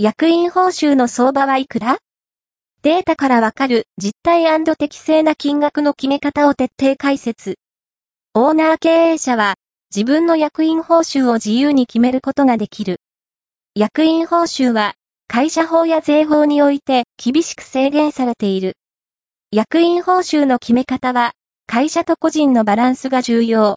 役員報酬の相場はいくら？データからわかる実態適正な金額の決め方を徹底解説。オーナー経営者は自分の役員報酬を自由に決めることができる。役員報酬は会社法や税法において厳しく制限されている。役員報酬の決め方は会社と個人のバランスが重要。